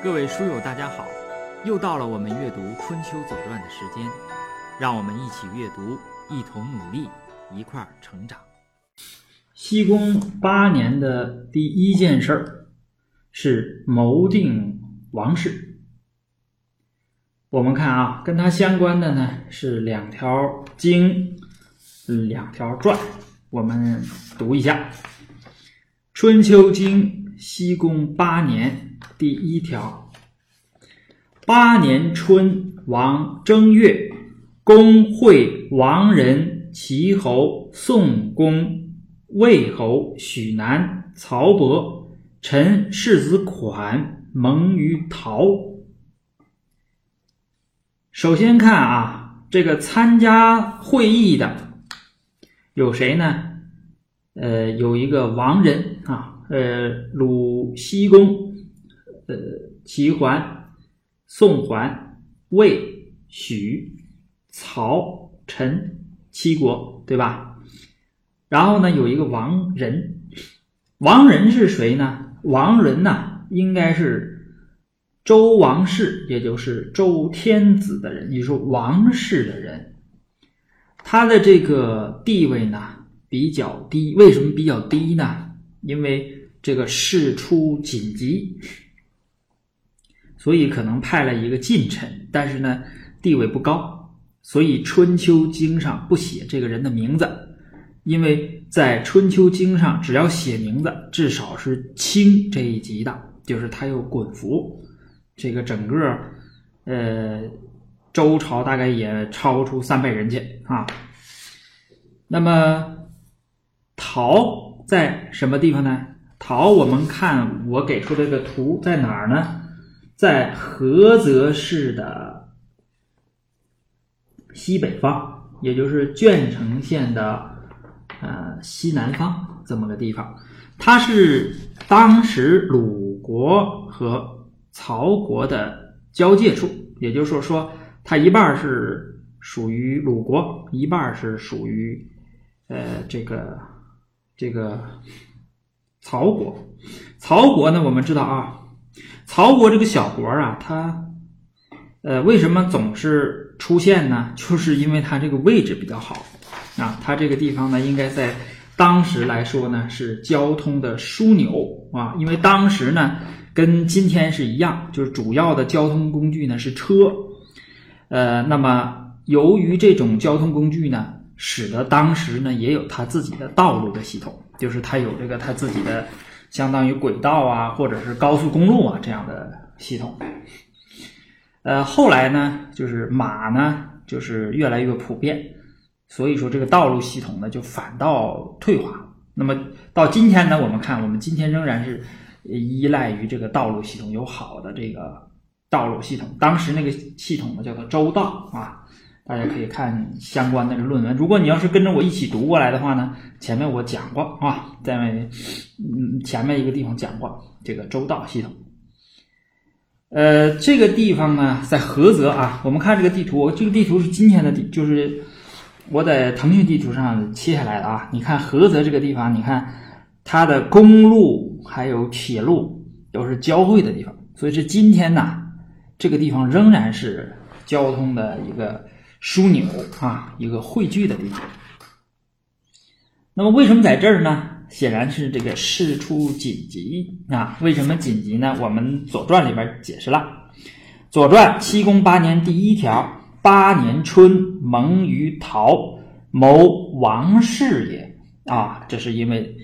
各位书友，大家好！又到了我们阅读《春秋左传》的时间，让我们一起阅读，一同努力，一块儿成长。西宫八年的第一件事儿是谋定王室。我们看啊，跟它相关的呢是两条经，两条传。我们读一下《春秋经》西宫八年。第一条，八年春，王正月，公会王人、齐侯、宋公、魏侯、许南、曹伯、陈世子款蒙于陶。首先看啊，这个参加会议的有谁呢？呃，有一个王人啊，呃，鲁西公。呃，齐桓、宋桓、魏、许、曹、陈七国，对吧？然后呢，有一个王仁，王仁是谁呢？王仁呢，应该是周王室，也就是周天子的人，也就是王室的人。他的这个地位呢比较低，为什么比较低呢？因为这个事出紧急。所以可能派了一个近臣，但是呢地位不高，所以《春秋经》上不写这个人的名字，因为在《春秋经》上只要写名字，至少是卿这一级的，就是他有滚服，这个整个呃周朝大概也超出三百人去啊。那么陶在什么地方呢？陶我们看我给出这个图在哪儿呢？在菏泽市的西北方，也就是鄄城县的呃西南方这么个地方，它是当时鲁国和曹国的交界处，也就是说说，它一半是属于鲁国，一半是属于呃这个这个曹国。曹国呢，我们知道啊。曹国这个小国啊，它，呃，为什么总是出现呢？就是因为它这个位置比较好啊。它这个地方呢，应该在当时来说呢，是交通的枢纽啊。因为当时呢，跟今天是一样，就是主要的交通工具呢是车。呃，那么由于这种交通工具呢，使得当时呢也有它自己的道路的系统，就是它有这个它自己的。相当于轨道啊，或者是高速公路啊这样的系统。呃，后来呢，就是马呢，就是越来越普遍，所以说这个道路系统呢就反倒退化。那么到今天呢，我们看我们今天仍然是依赖于这个道路系统有好的这个道路系统。当时那个系统呢叫做周道啊。大家可以看相关的论文。如果你要是跟着我一起读过来的话呢，前面我讲过啊，在嗯前面一个地方讲过这个周道系统。呃，这个地方呢在菏泽啊。我们看这个地图，这个地图是今天的地，就是我在腾讯地图上切下来的啊。你看菏泽这个地方，你看它的公路还有铁路都是交汇的地方，所以是今天呢这个地方仍然是交通的一个。枢纽啊，一个汇聚的地方。那么为什么在这儿呢？显然是这个事出紧急啊。为什么紧急呢？我们《左传》里边解释了，《左传》七公八年第一条：八年春，蒙于陶，谋王室也。啊，这是因为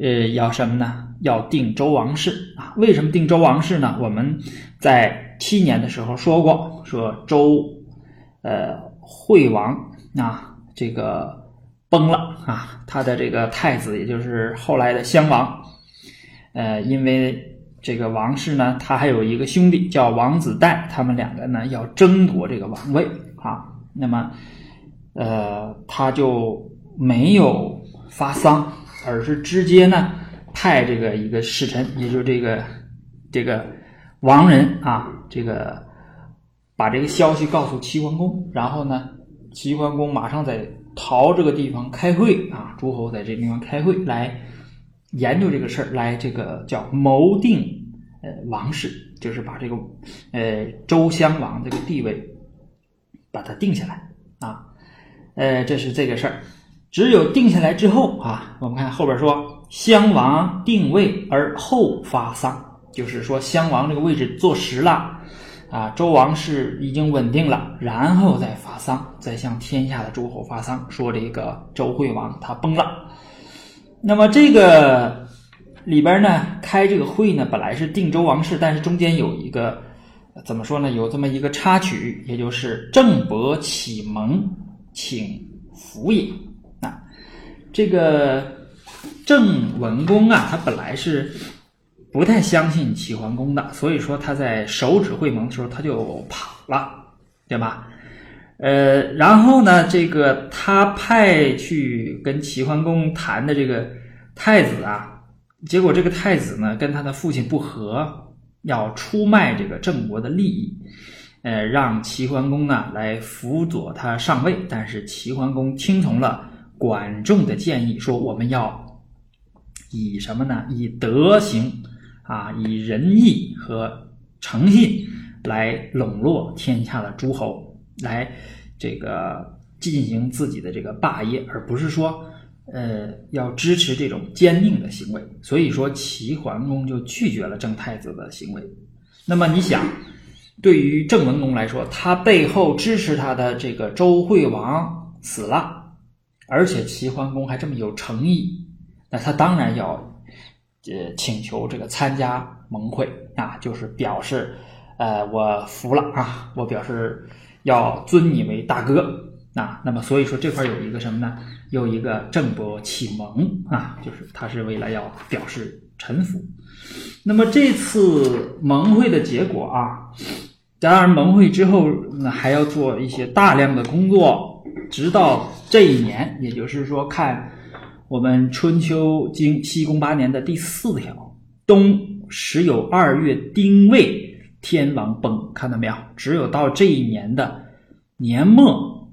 呃要什么呢？要定周王室啊。为什么定周王室呢？我们在七年的时候说过，说周。呃，惠王啊，这个崩了啊，他的这个太子，也就是后来的襄王，呃，因为这个王室呢，他还有一个兄弟叫王子代，他们两个呢要争夺这个王位啊，那么，呃，他就没有发丧，而是直接呢派这个一个使臣，也就是这个这个王人啊，这个。把这个消息告诉齐桓公，然后呢，齐桓公马上在陶这个地方开会啊，诸侯在这地方开会来研究这个事儿，来这个叫谋定呃王室，就是把这个呃周襄王这个地位把它定下来啊，呃，这是这个事儿。只有定下来之后啊，我们看后边说，襄王定位而后发丧，就是说襄王这个位置坐实了啊，周王室已经稳定了，然后再发丧，再向天下的诸侯发丧，说这个周惠王他崩了。那么这个里边呢，开这个会呢，本来是定周王室，但是中间有一个怎么说呢？有这么一个插曲，也就是郑伯启蒙请福也。啊这个郑文公啊，他本来是不太相信齐桓公的，所以说他在手指会盟的时候他就跑了，对吧？呃，然后呢，这个他派去跟齐桓公谈的这个太子啊，结果这个太子呢跟他的父亲不和，要出卖这个郑国的利益，呃，让齐桓公呢来辅佐他上位，但是齐桓公听从了。管仲的建议说：“我们要以什么呢？以德行啊，以仁义和诚信来笼络天下的诸侯，来这个进行自己的这个霸业，而不是说呃要支持这种奸佞的行为。所以说，齐桓公就拒绝了郑太子的行为。那么你想，对于郑文公来说，他背后支持他的这个周惠王死了。”而且齐桓公还这么有诚意，那他当然要，呃，请求这个参加盟会啊，就是表示，呃，我服了啊，我表示要尊你为大哥啊。那么所以说这块有一个什么呢？有一个郑伯启蒙啊，就是他是为了要表示臣服。那么这次盟会的结果啊，当然盟会之后那还要做一些大量的工作。直到这一年，也就是说，看我们《春秋经》西宫八年的第四条，冬时有二月丁未，天王崩，看到没有？只有到这一年的年末，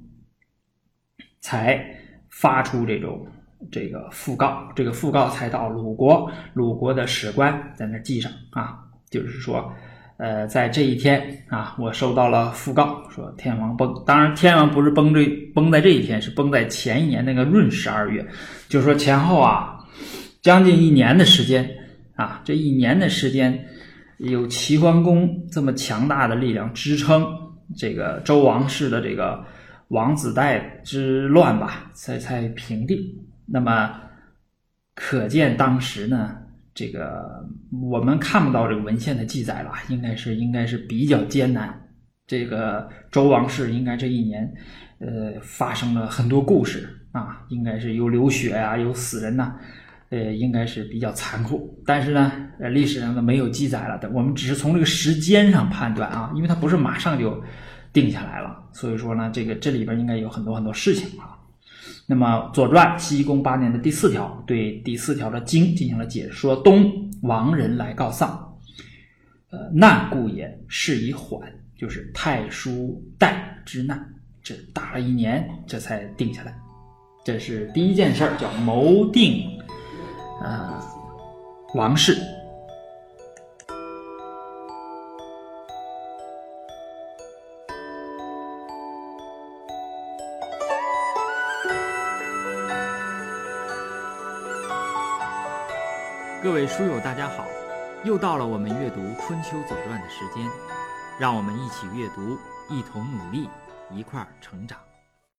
才发出这种这个讣告，这个讣告才到鲁国，鲁国的史官在那记上啊，就是说。呃，在这一天啊，我收到了讣告，说天王崩。当然，天王不是崩这崩在这一天，是崩在前一年那个闰十二月，就是说前后啊，将近一年的时间啊，这一年的时间，有齐桓公这么强大的力量支撑，这个周王室的这个王子代之乱吧，才才平定。那么，可见当时呢。这个我们看不到这个文献的记载了，应该是应该是比较艰难。这个周王室应该这一年，呃，发生了很多故事啊，应该是有流血啊，有死人呐，呃，应该是比较残酷。但是呢，呃，历史上呢没有记载了的，我们只是从这个时间上判断啊，因为它不是马上就定下来了，所以说呢，这个这里边应该有很多很多事情啊。那么，《左传》西宫八年的第四条对第四条的经进行了解说：东亡人来告丧，呃，难故也，事以缓，就是太叔代之难，这打了一年，这才定下来。这是第一件事儿，叫谋定，呃，王室。各位书友，大家好！又到了我们阅读《春秋左传》的时间，让我们一起阅读，一同努力，一块儿成长。